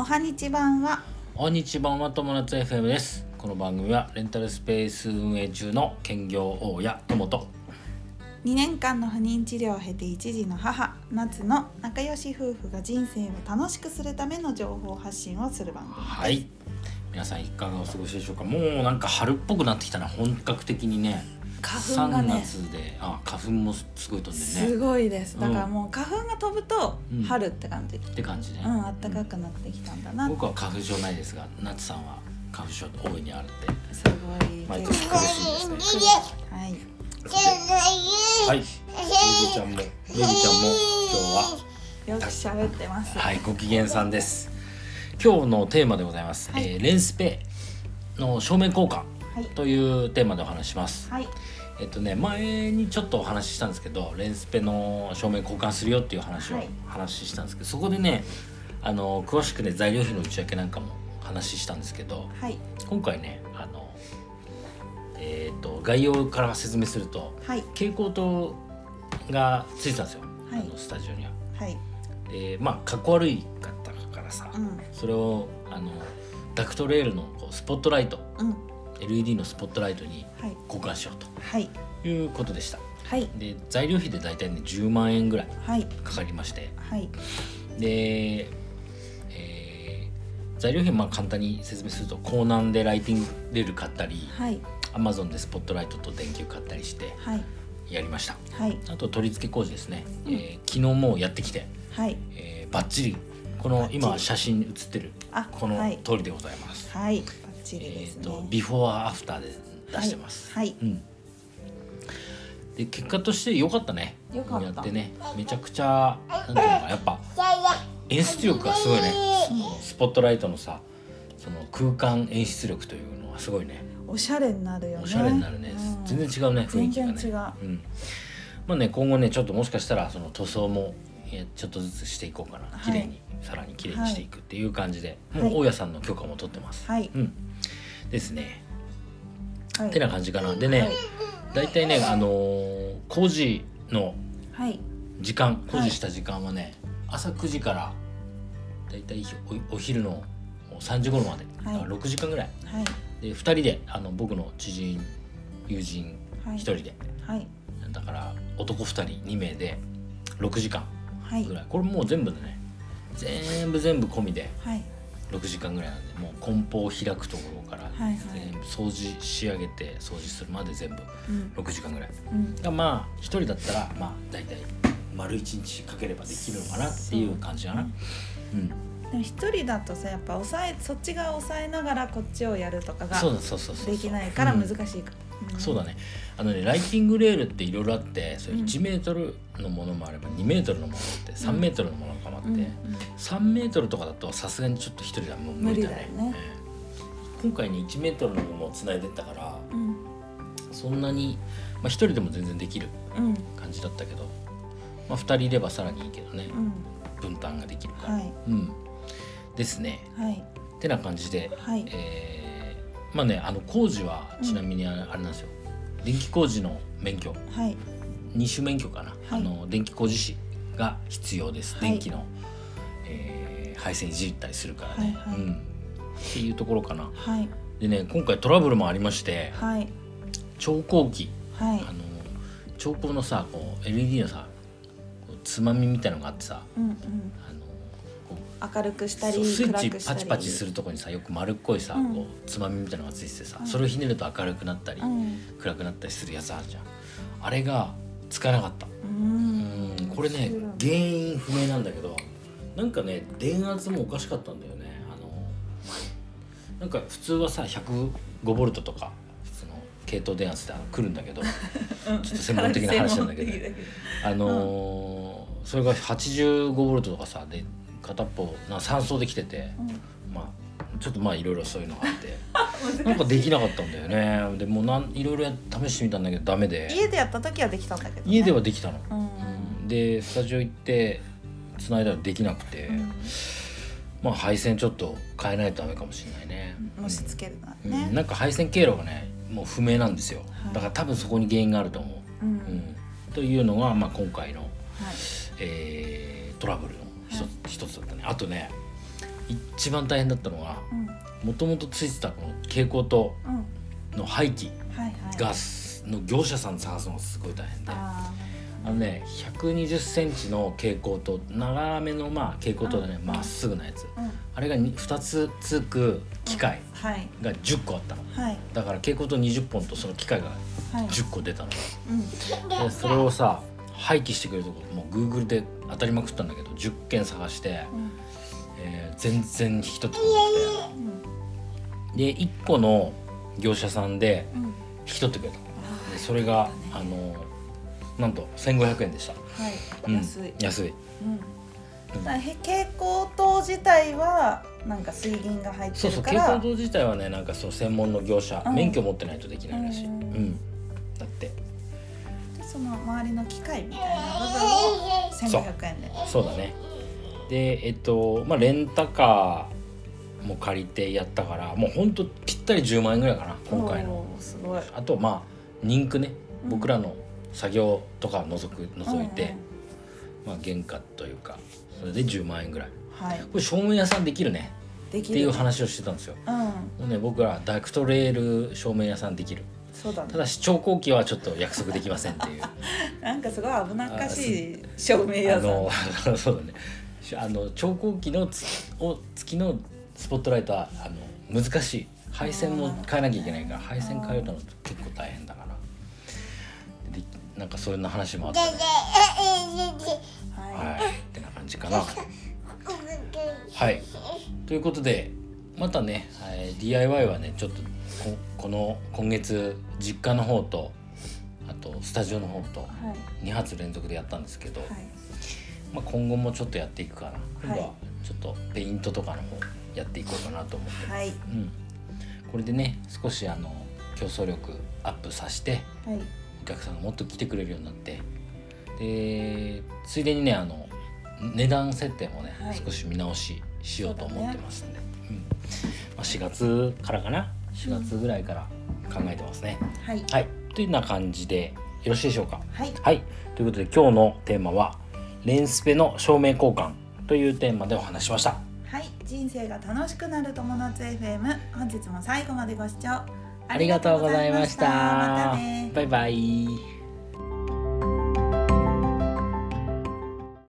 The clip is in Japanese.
おはにち版は。こんにちはま友達 FM です。この番組はレンタルスペース運営中の兼業大家友と。2年間の不妊治療を経て一児の母夏の仲良し夫婦が人生を楽しくするための情報発信をする番組です。はい。皆さんいかがお過ごしでしょうか？もうなんか春っぽくなってきたな。本格的にね。3花粉がね。月で。あ花粉もすごい飛んでるね。すごいです。だからもう花粉が飛ぶとうん。春って感じ。って感じね、うん、暖かくなってきたんだな、僕は花粉症ないですが夏さんは花粉症大いにあるって。すごい。毎年苦しいですね。はい。はい。ベイビーちゃんもベイビーちゃんも今日は。よく喋ってます。はい、ご機嫌さんです。今日のテーマでございます。はい。えーレンスペの正面交換はい。というテーマでお話しします。はいえっとね、前にちょっとお話ししたんですけど、レンスペの正面交換するよっていう話をはい。話したんですけど、そこでね、あの詳しくね材料費の内訳なんかも話したんですけど、はい。今回ね、あのえっと概要から説明すると、はい。蛍光灯がついてたんですよ。はい。あのスタジオには。はい。でまあかっこ悪いかったからさ、うん。それをあのダクトレールのこうスポットライトうん LED のスポットライトにはい。交換しようはい。ということでした。はい。で材料費で大体ね10万円ぐらいはい。かかりまして。はい。で、えー材料費まあ簡単に説明すると港南でライティングレール買ったりはい。Amazon でスポットライトと電球買ったりしてはい。やりました。はい。あと取り付け工事ですね、うん。えー昨日もうやってきて、はい。えーバッチリ。この今写真写ってるあこのはい。通りでございます。はいチリえですねっ、とビフォーアフターで出してます。はいうん。で結果として良かったね。良かったやってねめちゃくちゃなんていうのかなやっぱ演出力がすごいね。スポットライトのさその空間演出力というのはすごいね。おしゃれになるよねおしゃれになるね。うん全然違うね雰囲気がね。全然違ううん。まあね今後ねちょっともしかしたらその塗装もえちょっとずつしていこうかな。はい綺麗に、さらに綺麗にしていくっていう感じで、はいもう大家さんの許可も取ってます。はいうん。ですね。はい。てな感じかな。でね、はい。大体ねあのー工事のはい。時間工事した時間はね、朝9時から大体おお昼の3時頃まで、はい。だから6時間ぐらい。はい。で2人であの僕の知人友人はい。1人で、はい。だから男2人2名で6時間はい。ぐらい、これもう全部でね全部全部込みではい6時間ぐらいなんでもう梱包を開くところから全部掃除仕上げて掃除するまで全部うん。6時間ぐらい。うん。がまあ一人だったらまあ大体丸一日かければできるのかなっていう感じかな。うん、でも一人だとさやっぱ抑えそっち側抑えながらこっちをやるとかができないからうん難しいか、んそうだね。あのねライティングレールっていろいろあってそれうん1メートルのものもあれば2メートルのものって3メートルのものもあって、うんうん。3メートルとかだとさすがにちょっと一人ではもう無理だね。今回に1メートルのものをつないでったからうん。そんなに、まあ、一人でも全然できるうん。感じだったけど、まあ、2人いればさらにいいけどね、うん。分担ができるから、はい。うん。ですね。はい。てな感じで、はい。えーまあねあの工事はちなみにあれなんですよ、電気工事の免許。はい。二種免許かな、はい。あの電気工事士が必要です、はい。電気の、えー配線いじったりするからね、はいはい。うん、っていうところかな。はい。でね今回トラブルもありましてはい。調光器。はい。あの調光のさこう LED のさこうつまみみたいのがあってさうんうん。あの明るくしたりスイッチパチパチするとこにさよく丸っこいさ、うん。こうつまみみたいなのがついててさ、うん。それをひねると明るくなったり、うん。暗くなったりするやつあるじゃん。あれが使えなかった。ううんんこれね原因不明なんだけどなんかね電圧もおかしかったんだよね。あのなんか普通はさ105ボルトとか系統電圧で来るんだけど ちょっと専門的な話なんだけど、専門的あのーそれが85ボルトとかさで片っぽな3層で来てて、まあちょっとまあいろいろそういうのがあって。なんかできなかったんだよね。でもうなんいろいろや試してみたんだけどダメで。家でやった時はできたんだけどね。家ではできたの、うん。うん。でスタジオ行って繋いだらできなくて、うん。まあ配線ちょっと変えないとダメかもしれないね、もしつけるなね。なんか配線経路がねもう不明なんですよ、はい。だから多分そこに原因があると思う、うん。うん、というのが、まあ、今回の、はい。えートラブル。の一つ,、だったね。あとね一番大変だったのがうん。もともとついてたこの蛍光灯うん。の廃棄はいはい。ガスの業者さん探すのがすごい大変で。ああのね1 2 0ンチの蛍光灯長めのまあ蛍光灯でね。うん。まっすぐなやつ。ーうん。あれがに2つつく機械はい。が10個あったの。はい。だから蛍光灯20本とその機械がはい。10個出たの。うん。でそれをさ廃棄してくれるとこもう Google で当たりまくったんだけど10件探して、うん。えー全然引き取ってくれなくうん。てで1個の業者さんでうん。引き取ってくれた。あーでそれが、ね。あのなんと1500円でした、はい。うん。安い。安い。うん。蛍光灯自体はなんか水銀が入ってそうそう蛍光灯自体はねなんかそう専門の業者、うん。免許持ってないとできないらしい、ううん。んだって。でその周りの機械みたいな部分を1500円で。そうだね。でえっとまあレンタカーも借りてやったからもうほんとぴったり10万円ぐらいかな今回の。すごい。あとまあリンクねうん。僕らの作業とかを除く除いて、まあ原価というかそれで10万円ぐらい。はい。これ照明屋さんできるね。できる。っていう話をしてたんですよ。うん。ね僕らダクトレール照明屋さんできるそうだね。ただし調光器はちょっと約束できませんっていう。なんかすごい危なっかしい照明屋あさんの そうだね。しあの調光器のつを付きのスポットライトはあの難しい。配線も変えなきゃいけないから配線変えるの結構大変だから。でなんかそんな話もあって、ね、ははい。ってな感じかな。はい。ということでまたね、はい、DIY はねちょっとここの今月実家の方とあとスタジオの方といはい。2発連続でやったんですけど、はい。まあ、今後もちょっとやっていくかな。今度ははちょっとペイントとかの方やっていこうかなと思って。ます、はい。うん、これでね少しあの競争力アップさせてはい。お客さんがもっと来てくれるようになってでついでにねあの値段設定もね、はい。少し見直ししようと思ってますんで、うんまあ、4月からかな。4月ぐらいから考えてますね、はい。はい。というような感じでよろしいでしょうか？はい。はい。ということで今日のテーマは「レンスペの照明交換」というテーマでお話ししました。はい。人生が楽しくなる友達 FM 本日も最後までご視聴ありがとうございました。またね。バイバイ